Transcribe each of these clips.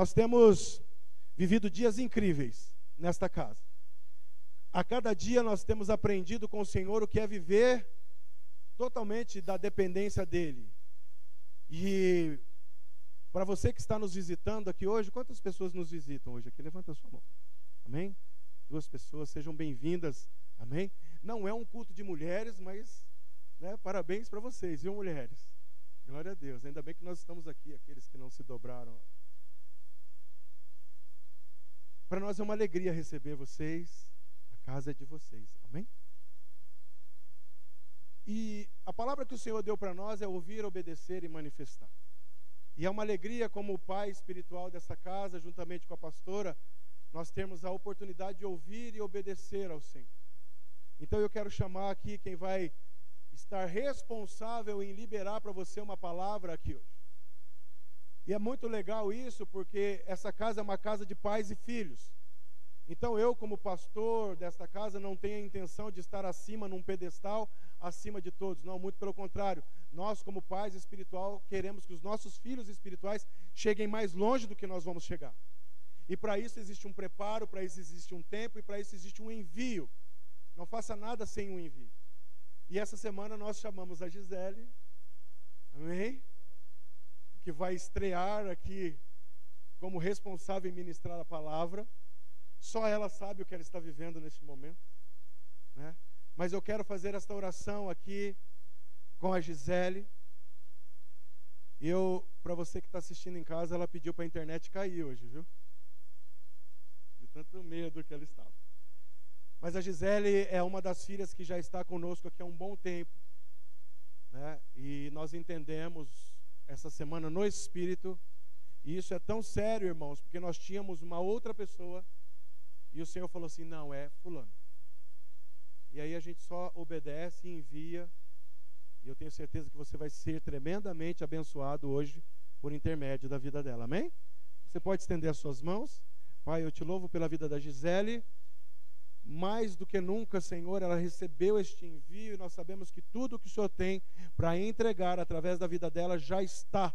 Nós temos vivido dias incríveis nesta casa. A cada dia nós temos aprendido com o Senhor o que é viver totalmente da dependência dele. E para você que está nos visitando aqui hoje, quantas pessoas nos visitam hoje aqui? Levanta a sua mão. Amém? Duas pessoas, sejam bem-vindas. Amém? Não é um culto de mulheres, mas né, parabéns para vocês, viu, mulheres? Glória a Deus. Ainda bem que nós estamos aqui, aqueles que não se dobraram. Para nós é uma alegria receber vocês casa é de vocês. Amém? E a palavra que o Senhor deu para nós é ouvir, obedecer e manifestar. E é uma alegria, como o pai espiritual dessa casa, juntamente com a pastora, nós temos a oportunidade de ouvir e obedecer ao Senhor. Então eu quero chamar aqui quem vai estar responsável em liberar para você uma palavra aqui hoje. E é muito legal isso, porque essa casa é uma casa de pais e filhos. Então eu, como pastor desta casa, não tenho a intenção de estar acima num pedestal, acima de todos. Não, muito pelo contrário. Nós, como pais espiritual, queremos que os nossos filhos espirituais cheguem mais longe do que nós vamos chegar. E para isso existe um preparo, para isso existe um tempo e para isso existe um envio. Não faça nada sem um envio. E essa semana nós chamamos a Gisele, amém? Que vai estrear aqui como responsável em ministrar a palavra. Só ela sabe o que ela está vivendo neste momento. Né? Mas eu quero fazer esta oração aqui com a Gisele. E eu, para você que está assistindo em casa, ela pediu para a internet cair hoje, viu? De tanto medo que ela estava. Mas a Gisele é uma das filhas que já está conosco aqui há um bom tempo. Né? E nós entendemos essa semana no Espírito. E isso é tão sério, irmãos, porque nós tínhamos uma outra pessoa e o Senhor falou assim: não, é Fulano. E aí a gente só obedece e envia. E eu tenho certeza que você vai ser tremendamente abençoado hoje por intermédio da vida dela. Amém? Você pode estender as suas mãos. Pai, eu te louvo pela vida da Gisele. Mais do que nunca, Senhor, ela recebeu este envio e nós sabemos que tudo que o Senhor tem para entregar através da vida dela já está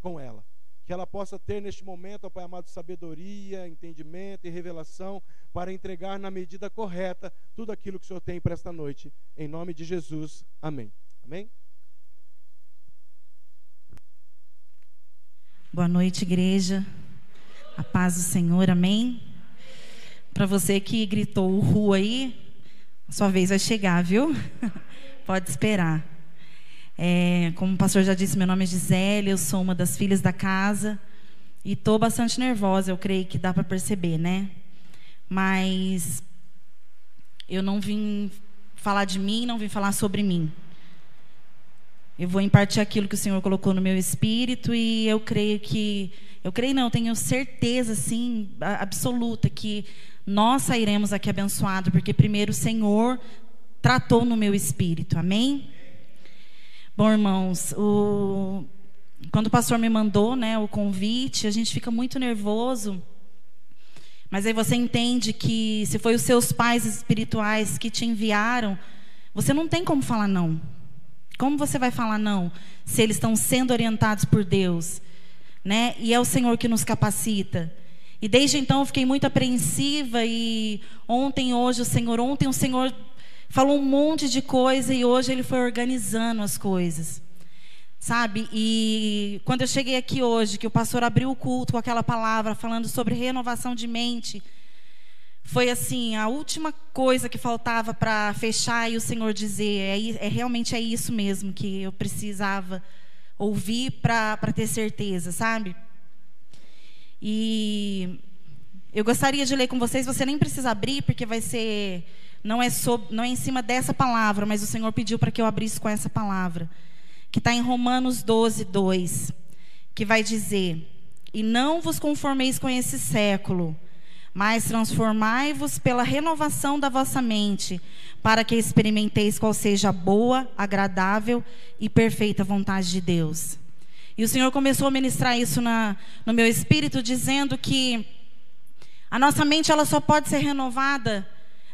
com ela que ela possa ter neste momento, ó Pai amado, sabedoria, entendimento e revelação para entregar na medida correta tudo aquilo que o Senhor tem para esta noite. Em nome de Jesus. Amém. Amém. Boa noite, igreja. A paz do Senhor. Amém. Para você que gritou o ru aí, sua vez vai chegar, viu? Pode esperar. É, como o pastor já disse, meu nome é Gisele, eu sou uma das filhas da casa e estou bastante nervosa, eu creio que dá para perceber, né? Mas eu não vim falar de mim, não vim falar sobre mim. Eu vou impartir aquilo que o Senhor colocou no meu espírito e eu creio que, eu creio não, eu tenho certeza, sim, absoluta que nós sairemos aqui abençoados, porque primeiro o Senhor tratou no meu espírito, amém? Bom, irmãos, o... quando o pastor me mandou né, o convite, a gente fica muito nervoso. Mas aí você entende que se foi os seus pais espirituais que te enviaram, você não tem como falar não. Como você vai falar não se eles estão sendo orientados por Deus? Né? E é o Senhor que nos capacita. E desde então eu fiquei muito apreensiva e ontem, hoje, o Senhor, ontem o Senhor falou um monte de coisa e hoje ele foi organizando as coisas. Sabe? E quando eu cheguei aqui hoje, que o pastor abriu o culto com aquela palavra falando sobre renovação de mente, foi assim, a última coisa que faltava para fechar e o Senhor dizer, é, é, realmente é isso mesmo que eu precisava ouvir para ter certeza, sabe? E eu gostaria de ler com vocês, você nem precisa abrir, porque vai ser não é, sobre, não é em cima dessa palavra, mas o Senhor pediu para que eu abrisse com essa palavra, que está em Romanos 12, 2, que vai dizer: E não vos conformeis com esse século, mas transformai-vos pela renovação da vossa mente, para que experimenteis qual seja a boa, agradável e perfeita vontade de Deus. E o Senhor começou a ministrar isso na, no meu espírito, dizendo que a nossa mente ela só pode ser renovada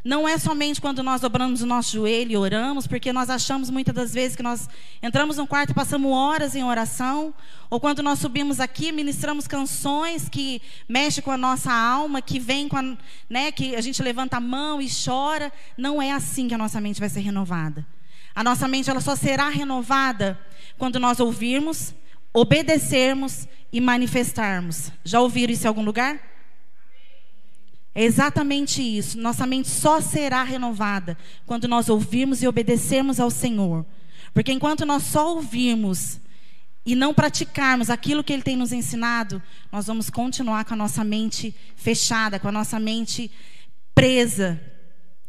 Não é somente quando nós dobramos o nosso joelho e oramos, porque nós achamos muitas das vezes que nós entramos no quarto e passamos horas em oração, ou quando nós subimos aqui, ministramos canções que mexem com a nossa alma, que vem com a, né, que a gente levanta a mão e chora. Não é assim que a nossa mente vai ser renovada. A nossa mente ela só será renovada quando nós ouvirmos, obedecermos e manifestarmos. Já ouviram isso em algum lugar? É exatamente isso. Nossa mente só será renovada quando nós ouvirmos e obedecermos ao Senhor. Porque enquanto nós só ouvirmos e não praticarmos aquilo que Ele tem nos ensinado, nós vamos continuar com a nossa mente fechada, com a nossa mente presa.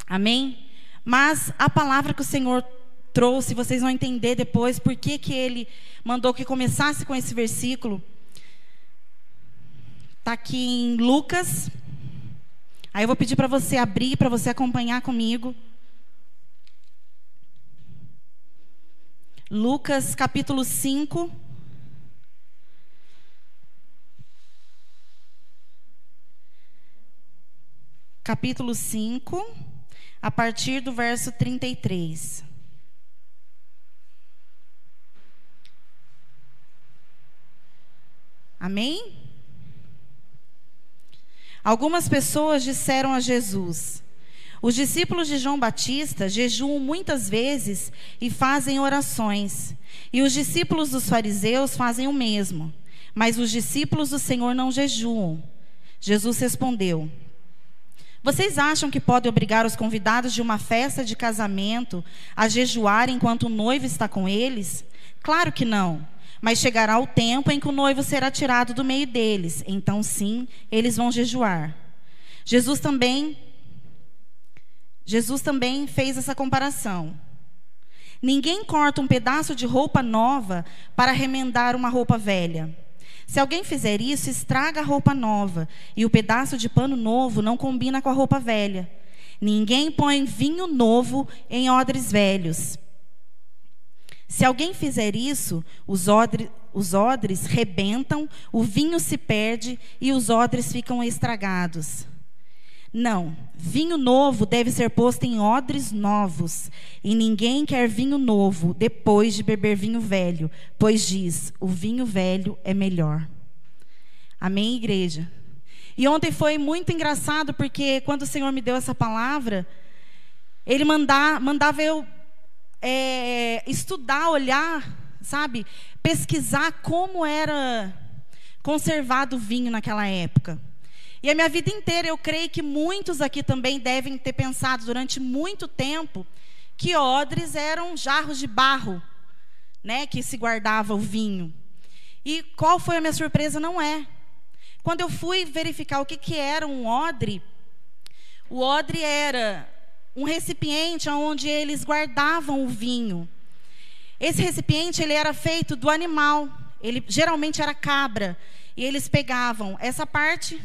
Amém? Mas a palavra que o Senhor trouxe, vocês vão entender depois por que, que Ele mandou que começasse com esse versículo. Está aqui em Lucas Aí eu vou pedir para você abrir, para você acompanhar comigo. Lucas capítulo 5. Capítulo 5, a partir do verso 33. Amém? Algumas pessoas disseram a Jesus: Os discípulos de João Batista jejuam muitas vezes e fazem orações, e os discípulos dos fariseus fazem o mesmo, mas os discípulos do Senhor não jejuam. Jesus respondeu: Vocês acham que podem obrigar os convidados de uma festa de casamento a jejuar enquanto o noivo está com eles? Claro que não. Mas chegará o tempo em que o noivo será tirado do meio deles. Então, sim, eles vão jejuar. Jesus também Jesus também fez essa comparação. Ninguém corta um pedaço de roupa nova para remendar uma roupa velha. Se alguém fizer isso, estraga a roupa nova, e o pedaço de pano novo não combina com a roupa velha. Ninguém põe vinho novo em odres velhos. Se alguém fizer isso, os, odre, os odres rebentam, o vinho se perde e os odres ficam estragados. Não, vinho novo deve ser posto em odres novos, e ninguém quer vinho novo depois de beber vinho velho, pois diz: o vinho velho é melhor. Amém, igreja? E ontem foi muito engraçado, porque quando o Senhor me deu essa palavra, Ele mandar, mandava eu é, estudar, olhar, sabe? Pesquisar como era conservado o vinho naquela época. E a minha vida inteira, eu creio que muitos aqui também devem ter pensado durante muito tempo que odres eram jarros de barro, né, que se guardava o vinho. E qual foi a minha surpresa? Não é. Quando eu fui verificar o que, que era um odre, o odre era um recipiente onde eles guardavam o vinho. Esse recipiente ele era feito do animal, ele geralmente era cabra, e eles pegavam essa parte,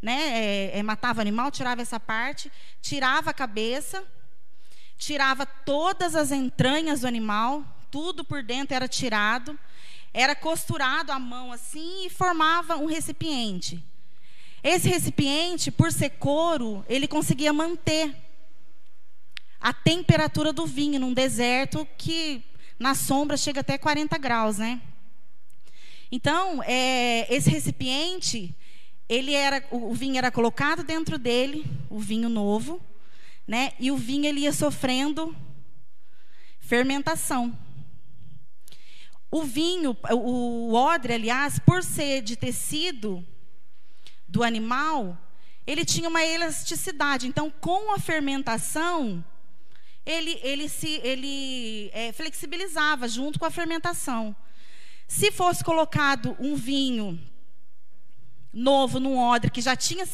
né, é, é, matava o animal, tirava essa parte, tirava a cabeça, tirava todas as entranhas do animal, tudo por dentro era tirado, era costurado à mão assim e formava um recipiente. Esse recipiente, por ser couro, ele conseguia manter a temperatura do vinho num deserto que na sombra chega até 40 graus, né? Então, é, esse recipiente, ele era, o vinho era colocado dentro dele, o vinho novo, né? E o vinho ele ia sofrendo fermentação. O vinho, o odre, aliás, por ser de tecido do animal, ele tinha uma elasticidade. Então, com a fermentação, ele, ele, se, ele é, flexibilizava junto com a fermentação. Se fosse colocado um vinho novo num odre que já tinha,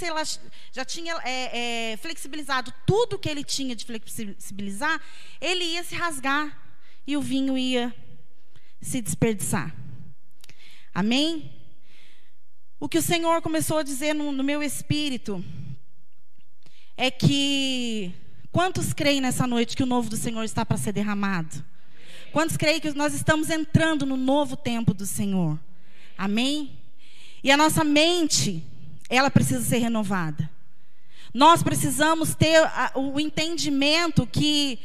já tinha é, é, flexibilizado tudo que ele tinha de flexibilizar, ele ia se rasgar e o vinho ia se desperdiçar. Amém? O que o Senhor começou a dizer no, no meu espírito é que Quantos creem nessa noite que o novo do Senhor está para ser derramado? Quantos creem que nós estamos entrando no novo tempo do Senhor? Amém? E a nossa mente, ela precisa ser renovada. Nós precisamos ter o entendimento que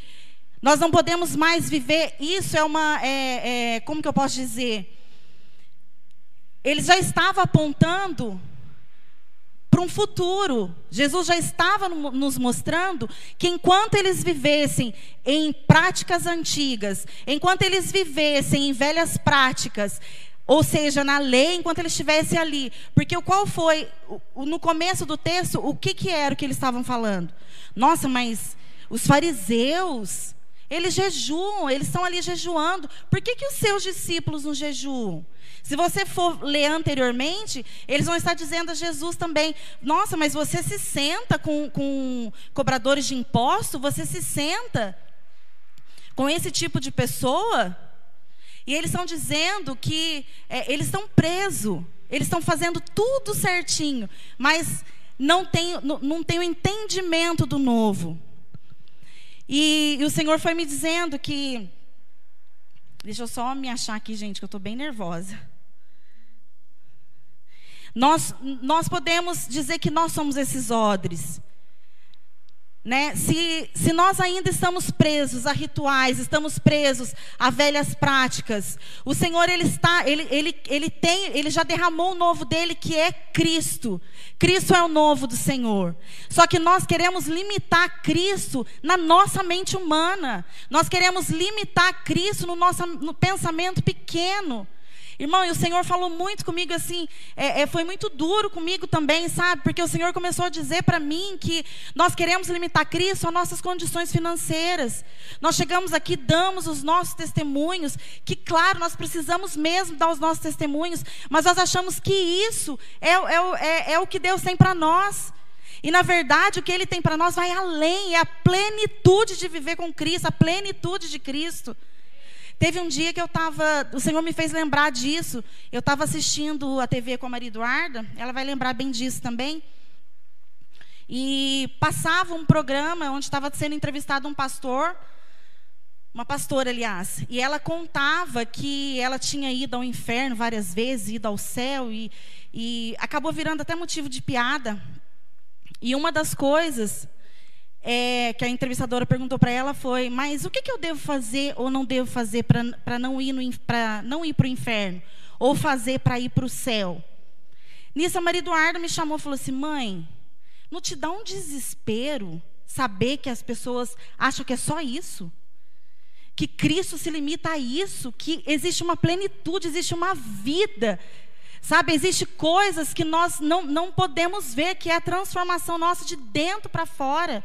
nós não podemos mais viver. Isso é uma. É, é, como que eu posso dizer? Ele já estava apontando para um futuro. Jesus já estava nos mostrando que enquanto eles vivessem em práticas antigas, enquanto eles vivessem em velhas práticas, ou seja, na lei, enquanto eles estivessem ali. Porque qual foi, no começo do texto, o que, que era o que eles estavam falando? Nossa, mas os fariseus, eles jejuam, eles estão ali jejuando. Por que, que os seus discípulos não jejuam? Se você for ler anteriormente, eles vão estar dizendo a Jesus também: Nossa, mas você se senta com, com cobradores de imposto? Você se senta com esse tipo de pessoa? E eles estão dizendo que é, eles estão presos, eles estão fazendo tudo certinho, mas não tem, não, não tem o entendimento do novo. E, e o Senhor foi me dizendo que. Deixa eu só me achar aqui, gente, que eu estou bem nervosa. Nós, nós podemos dizer que nós somos esses odres. Né? Se, se nós ainda estamos presos a rituais, estamos presos a velhas práticas, o Senhor ele está, ele, ele, ele tem, ele já derramou o novo dele que é Cristo. Cristo é o novo do Senhor. Só que nós queremos limitar Cristo na nossa mente humana. Nós queremos limitar Cristo no nosso no pensamento pequeno. Irmão, e o Senhor falou muito comigo assim, é, é, foi muito duro comigo também, sabe? Porque o Senhor começou a dizer para mim que nós queremos limitar Cristo às nossas condições financeiras. Nós chegamos aqui, damos os nossos testemunhos, que claro, nós precisamos mesmo dar os nossos testemunhos, mas nós achamos que isso é, é, é, é o que Deus tem para nós. E na verdade, o que Ele tem para nós vai além, é a plenitude de viver com Cristo, a plenitude de Cristo. Teve um dia que eu estava, o Senhor me fez lembrar disso. Eu estava assistindo a TV com a Maria Eduarda, ela vai lembrar bem disso também. E passava um programa onde estava sendo entrevistado um pastor, uma pastora, aliás, e ela contava que ela tinha ido ao inferno várias vezes, ido ao céu, e, e acabou virando até motivo de piada. E uma das coisas é, que a entrevistadora perguntou para ela foi: Mas o que, que, eu devo fazer ou não devo fazer para não ir para o inferno? Ou fazer para ir para o céu? Nisso, a Maria Eduarda me chamou e falou assim: Mãe, não te dá um desespero saber que as pessoas acham que é só isso? Que Cristo se limita a isso? Que existe uma plenitude, existe uma vida Sabe, existe coisas que nós não, não podemos ver, que é a transformação nossa de dentro para fora.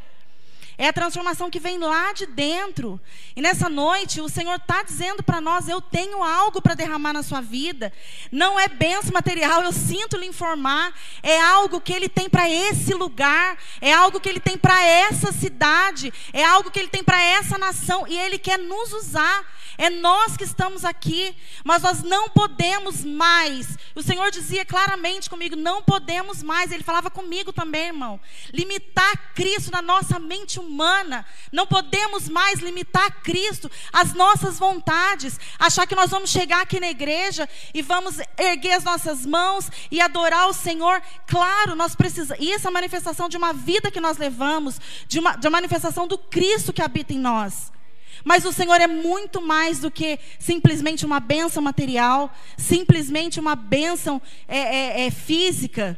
É a transformação que vem lá de dentro. E nessa noite, o Senhor está dizendo para nós: eu tenho algo para derramar na sua vida. Não é benção material, eu sinto lhe informar. É algo que Ele tem para esse lugar. É algo que Ele tem para essa cidade. É algo que Ele tem para essa nação. E Ele quer nos usar. É nós que estamos aqui, mas nós não podemos mais. O Senhor dizia claramente comigo: não podemos mais. Ele falava comigo também, irmão. Limitar Cristo na nossa mente humana. Não podemos mais limitar Cristo às nossas vontades. Achar que nós vamos chegar aqui na igreja e vamos erguer as nossas mãos e adorar o Senhor. Claro, nós precisamos. E essa é manifestação de uma vida que nós levamos, de uma, de uma manifestação do Cristo que habita em nós. Mas o Senhor é muito mais do que simplesmente uma bênção material, simplesmente uma bênção é, é, é física.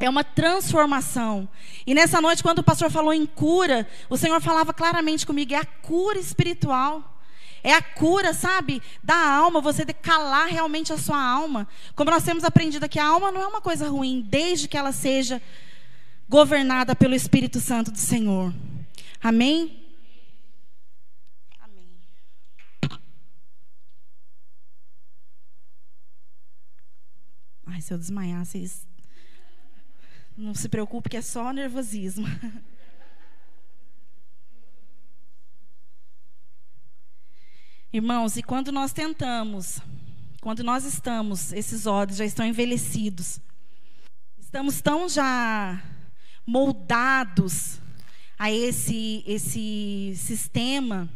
É uma transformação. E nessa noite, quando o pastor falou em cura, o Senhor falava claramente comigo: é a cura espiritual. É a cura, sabe, da alma, você calar realmente a sua alma. Como nós temos aprendido aqui, a alma não é uma coisa ruim, desde que ela seja governada pelo Espírito Santo do Senhor. Amém? Ai, se eu desmaiar, vocês. Não se preocupe, que é só nervosismo. Irmãos, e quando nós tentamos, quando nós estamos, esses olhos já estão envelhecidos, estamos tão já moldados a esse, esse sistema,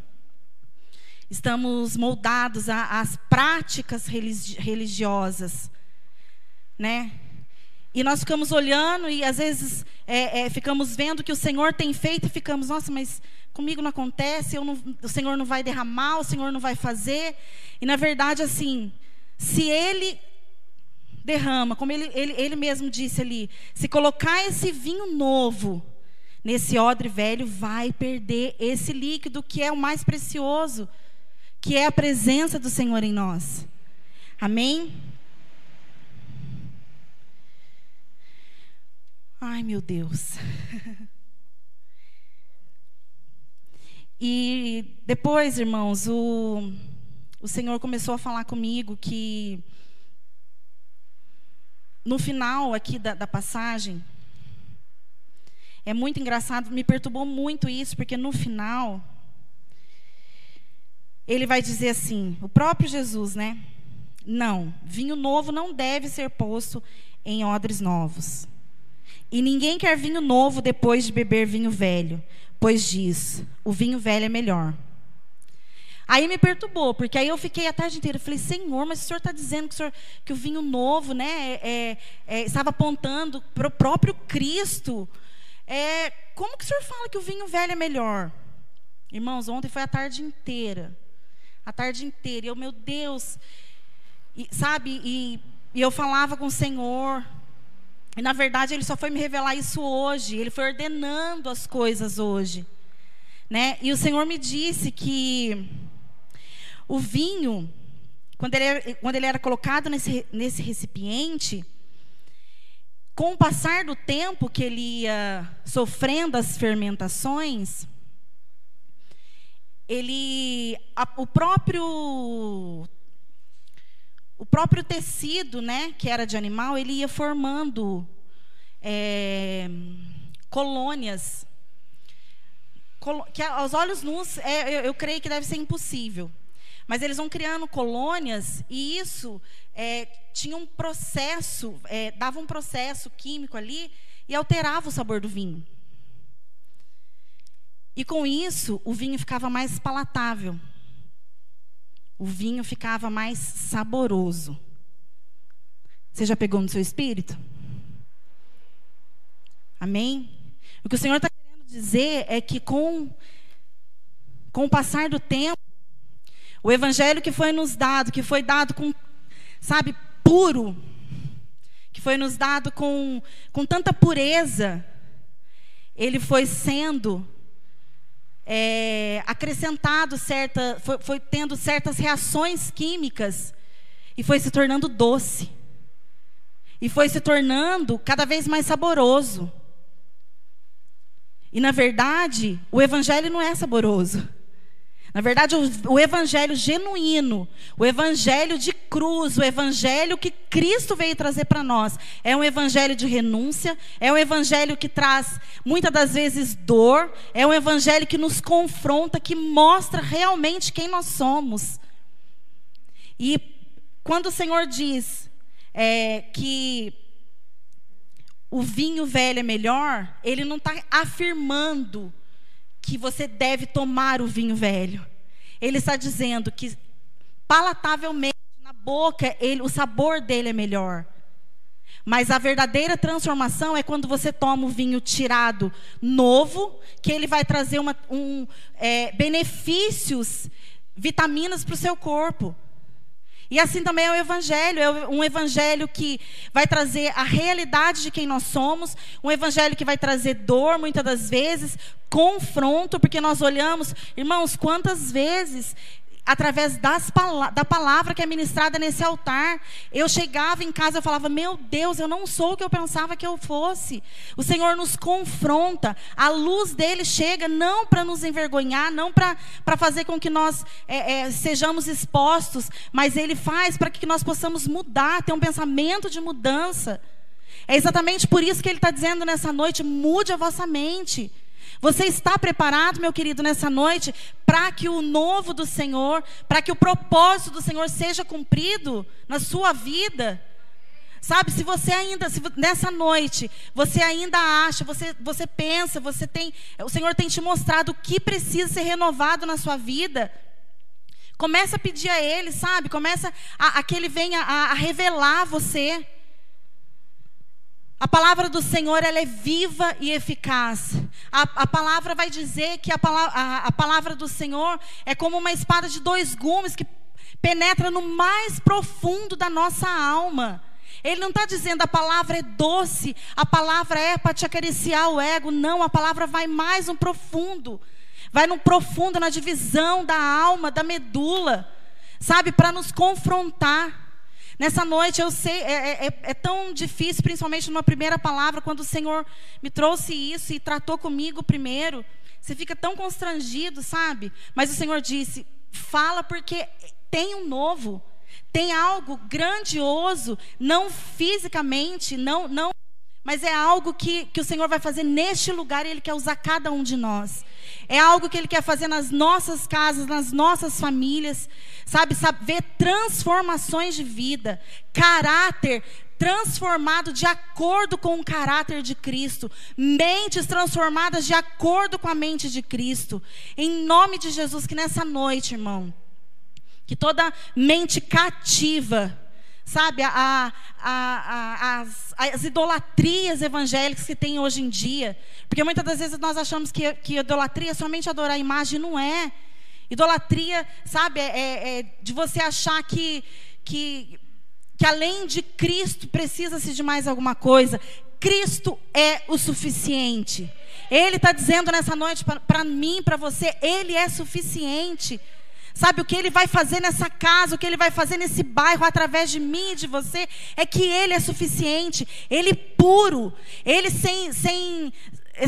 estamos moldados às práticas religiosas, né? E nós ficamos olhando e às vezes é, é, ficamos vendo que o Senhor tem feito e ficamos, nossa, mas comigo não acontece, não, o Senhor não vai derramar, o Senhor não vai fazer. E na verdade, assim, se Ele derrama, como ele, ele, ele mesmo disse ali, se colocar esse vinho novo nesse odre velho, vai perder esse líquido que é o mais precioso, que é a presença do Senhor em nós. Amém? Ai, meu Deus. e depois, irmãos, o, o Senhor começou a falar comigo que no final aqui da, da passagem, é muito engraçado, me perturbou muito isso, porque no final, ele vai dizer assim, o próprio Jesus, né? Não, vinho novo não deve ser posto em odres novos. E ninguém quer vinho novo depois de beber vinho velho, pois diz: o vinho velho é melhor. Aí me perturbou, porque aí eu fiquei a tarde inteira. Falei, Senhor, mas o Senhor está dizendo que o, senhor, que o, vinho novo né, é, é, estava apontando para o próprio Cristo. É, como que o Senhor fala que o vinho velho é melhor? Irmãos, ontem foi a tarde inteira. A tarde inteira. E eu, meu Deus. E, sabe, e, e eu falava com o Senhor. E na verdade ele só foi me revelar isso hoje, ele foi ordenando as coisas hoje. Né? E o Senhor me disse que o vinho, quando ele era, quando ele era colocado nesse, nesse recipiente, com o passar do tempo que ele ia sofrendo as fermentações, ele, a, o próprio o próprio tecido, né, que era de animal, ele ia formando é, colônias, que aos olhos nus, é, eu, eu, creio que deve ser impossível. Mas eles vão criando colônias e isso é, tinha um processo, é, dava um processo químico ali e alterava o sabor do vinho. E com isso, o vinho ficava mais palatável o vinho ficava mais saboroso. Você já pegou no seu espírito? Amém? O que o Senhor está querendo dizer é que com, com o passar do tempo, o evangelho que foi nos dado, que foi dado com, sabe, puro, que foi nos dado com, com tanta pureza, ele foi sendo é, acrescentado certa, foi, foi tendo certas reações químicas e foi se tornando doce. E foi se tornando cada vez mais saboroso. E na verdade, o evangelho não é saboroso. Na verdade, o, evangelho genuíno, o evangelho de cruz, o evangelho que Cristo veio trazer para nós, é um evangelho de renúncia, é um evangelho que traz muitas das vezes dor, é um evangelho que nos confronta, que mostra realmente quem nós somos. E quando o Senhor diz é, que o vinho velho é melhor, Ele não está afirmando que você deve tomar o vinho velho. Ele está dizendo que palatavelmente na boca ele, o sabor dele é melhor. Mas a verdadeira transformação é quando você toma o vinho tirado novo, que ele vai trazer uma, um, é, benefícios, vitaminas para o seu corpo. E assim também é o Evangelho, é um Evangelho que vai trazer a realidade de quem nós somos, um Evangelho que vai trazer dor, muitas das vezes, confronto, porque nós olhamos, irmãos, quantas vezes através das, da palavra que é ministrada nesse altar. Eu chegava em casa e falava: Meu Deus, eu não sou o que eu pensava que eu fosse. O Senhor nos confronta, a luz dele chega não para nos envergonhar, não para fazer com que nós é, é, sejamos expostos, mas ele faz para que nós possamos mudar, ter um pensamento de mudança. É exatamente por isso que ele está dizendo nessa noite: mude a vossa mente. Você está preparado, meu querido, nessa noite, para que o novo do Senhor, para que o propósito do Senhor seja cumprido na sua vida? Sabe, se você ainda, se nessa noite, você ainda acha, você, você pensa, você tem, o Senhor tem te mostrado o que precisa ser renovado na sua vida. Começa a pedir a Ele, sabe? Começa a, a que Ele venha a, a revelar você A palavra do Senhor ela é viva e eficaz. A, a palavra vai dizer que a a, a palavra do Senhor é como uma espada de dois gumes que penetra no mais profundo da nossa alma. Ele não está dizendo a palavra é doce, a palavra é para te acariciar o ego. Não, a palavra vai mais no profundo. Vai no profundo, na divisão da alma, da medula. Sabe, para nos confrontar. Nessa noite eu sei, é, é, é, é, tão difícil, principalmente numa primeira palavra, quando o Senhor me trouxe isso e tratou comigo primeiro. Você fica tão constrangido, sabe? Mas o Senhor disse: fala porque tem um novo. Tem algo grandioso, não fisicamente, não, não, mas é algo que, que o Senhor vai fazer neste lugar e Ele quer usar cada um de nós. É algo que Ele quer fazer nas nossas casas, nas nossas famílias, sabe? sabe ver transformações de vida, caráter transformado de acordo com o caráter de Cristo, mentes transformadas de acordo com a mente de Cristo. Em nome de Jesus, que nessa noite, irmão, que toda mente cativa, sabe, a, a, as, as, idolatrias evangélicas que tem hoje em dia, porque muitas das vezes nós achamos que, que idolatria é somente adorar a imagem, não é. Idolatria, sabe, é, é, é de você achar que, que, que além de Cristo precisa-se de mais alguma coisa. Cristo é o suficiente. Ele está dizendo nessa noite para mim, para você, Ele é suficiente. Sabe o que ele vai fazer nessa casa, o que ele vai fazer nesse bairro através de mim e de você, é que ele é suficiente, ele puro, ele sem, sem,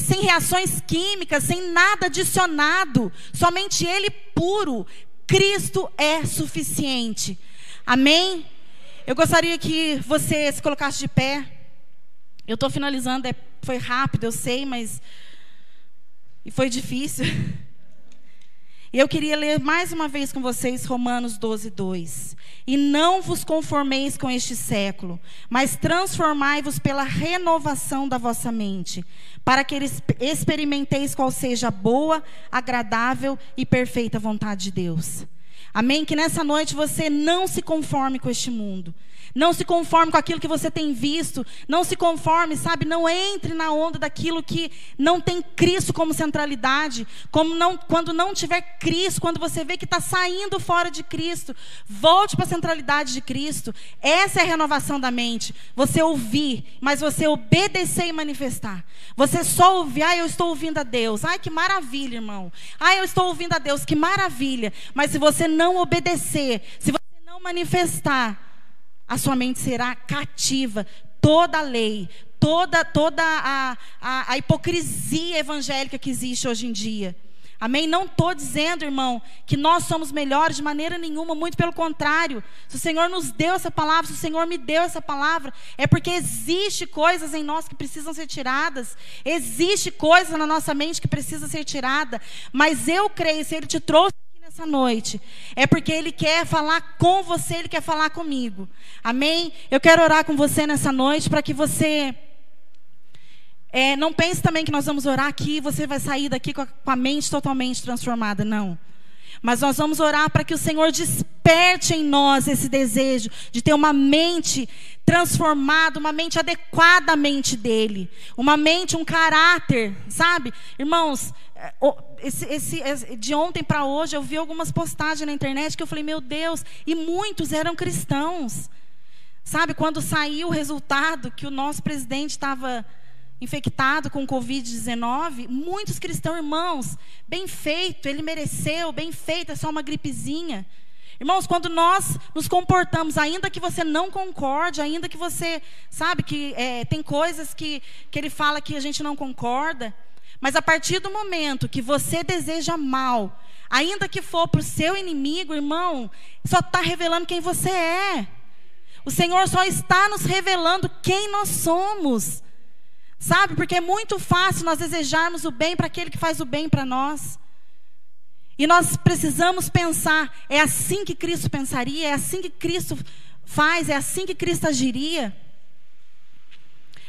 sem reações químicas, sem nada adicionado, somente ele puro. Cristo é suficiente. Amém? Eu gostaria que você se colocasse de pé. Eu estou finalizando, é, foi rápido, eu sei, mas. E foi difícil. E eu queria ler mais uma vez com vocês Romanos 12, 2. E não vos conformeis com este século, mas transformai-vos pela renovação da vossa mente, para que experimenteis qual seja a boa, agradável e perfeita vontade de Deus. Amém? Que nessa noite você não se conforme com este mundo. Não se conforme com aquilo que você tem visto. Não se conforme, sabe? Não entre na onda daquilo que não tem Cristo como centralidade. Como não, quando não tiver Cristo, quando você vê que está saindo fora de Cristo, volte para a centralidade de Cristo. Essa é a renovação da mente. Você ouvir, mas você obedecer e manifestar. Você só ouvir, ah, eu estou ouvindo a Deus. Ai, que maravilha, irmão. Ah, eu estou ouvindo a Deus, que maravilha. Mas se você não obedecer, se você não manifestar, a sua mente será cativa. Toda a lei, toda, toda a, a, a hipocrisia evangélica que existe hoje em dia. Amém? Não estou dizendo, irmão, que nós somos melhores de maneira nenhuma, muito pelo contrário. Se o Senhor nos deu essa palavra, se o Senhor me deu essa palavra, é porque existe coisas em nós que precisam ser tiradas, existe coisas na nossa mente que precisa ser tirada. Mas eu creio, se Ele te trouxe essa noite, é porque Ele quer falar com você, Ele quer falar comigo. Amém? Eu quero orar com você nessa noite para que você. É, não pense também que nós vamos orar aqui e você vai sair daqui com a, com a mente totalmente transformada. Não. Mas nós vamos orar para que o Senhor desperte em nós esse desejo de ter uma mente transformada, uma mente adequada à mente dele, uma mente, um caráter, sabe? Irmãos, é, esse, esse, de ontem para hoje eu vi algumas postagens na internet que eu falei, meu Deus, e muitos eram cristãos. Sabe, quando saiu o resultado que o nosso presidente estava infectado com Covid-19, muitos cristãos, irmãos, bem feito, ele mereceu, bem feito, é só uma gripezinha. Irmãos, quando nós nos comportamos, ainda que você não concorde, ainda que você, sabe, que é, tem coisas que, que ele fala que a gente não concorda, mas a partir do momento que você deseja mal, ainda que for para o seu inimigo, irmão, só está revelando quem você é. O Senhor só está nos revelando quem nós somos. Sabe? Porque é muito fácil nós desejarmos o bem para aquele que faz o bem para nós. E nós precisamos pensar: é assim que Cristo pensaria? É assim que Cristo faz? É assim que Cristo agiria?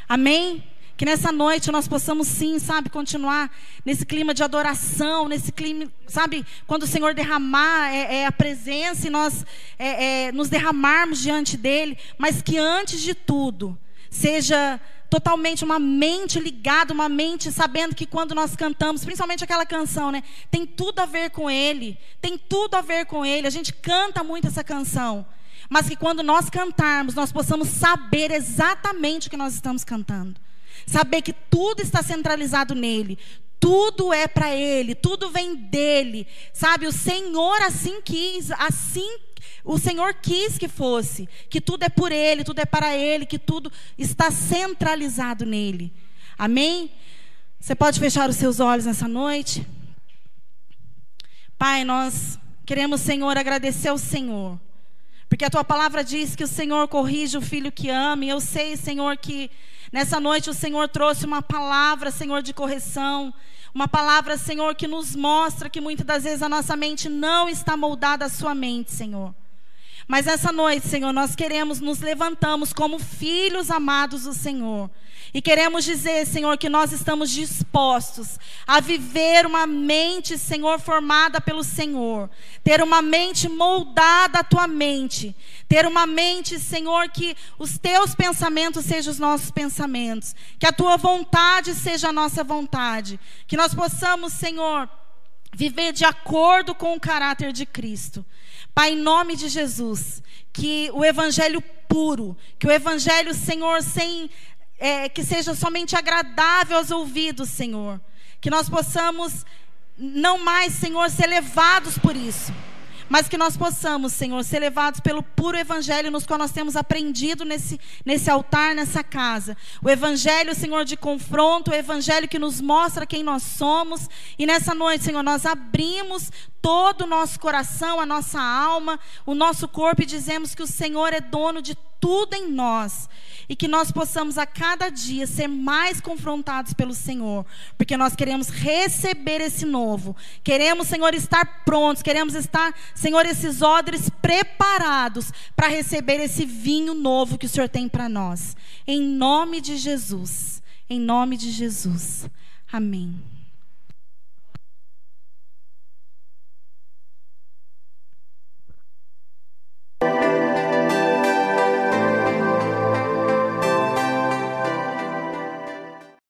Amém? Que nessa noite nós possamos sim, sabe, continuar nesse clima de adoração, nesse clima, sabe, quando o Senhor derramar é, é a presença e nós é, é nos derramarmos diante dele, mas que antes de tudo seja totalmente uma mente ligada, uma mente sabendo que quando nós cantamos, principalmente aquela canção, né, tem tudo a ver com Ele, tem tudo a ver com Ele. A gente canta muito essa canção, mas que quando nós cantarmos, nós possamos saber exatamente o que nós estamos cantando. Saber que tudo está centralizado nele, tudo é para Ele, tudo vem dele, sabe? O Senhor assim quis, assim o Senhor quis que fosse, que tudo é por Ele, tudo é para Ele, que tudo está centralizado nele. Amém? Você pode fechar os seus olhos nessa noite? Pai, nós queremos, Senhor, agradecer ao Senhor. Porque a tua palavra diz que o Senhor corrige o filho que ama. E eu sei, Senhor, que nessa noite o Senhor trouxe uma palavra, Senhor, de correção. Uma palavra, Senhor, que nos mostra que muitas das vezes a nossa mente não está moldada à sua mente, Senhor. Mas essa noite, Senhor, nós queremos nos levantamos como filhos amados do Senhor. E queremos dizer, Senhor, que nós estamos dispostos a viver uma mente, Senhor, formada pelo Senhor. Ter uma mente moldada à tua mente. Ter uma mente, Senhor, que os teus pensamentos sejam os nossos pensamentos. Que a tua vontade seja a nossa vontade. Que nós possamos, Senhor, viver de acordo com o caráter de Cristo. Pai, em nome de Jesus, que o evangelho puro, que o evangelho, Senhor, sem é, que seja somente agradável aos ouvidos, Senhor, que nós possamos não mais, Senhor, ser levados por isso mas que nós possamos, Senhor, ser levados pelo puro evangelho nos qual nós temos aprendido nesse, nesse altar, nessa casa. O evangelho, Senhor, de confronto, o evangelho que nos mostra quem nós somos. E nessa noite, Senhor, nós abrimos todo o nosso coração, a nossa alma, o nosso corpo e dizemos que o Senhor é dono de tudo em nós e que nós possamos a cada dia ser mais confrontados pelo Senhor, porque nós queremos receber esse novo. Queremos, Senhor, estar prontos, queremos estar, Senhor, esses odres preparados para receber esse vinho novo que o Senhor tem para nós. Em nome de Jesus. Em nome de Jesus. Amém.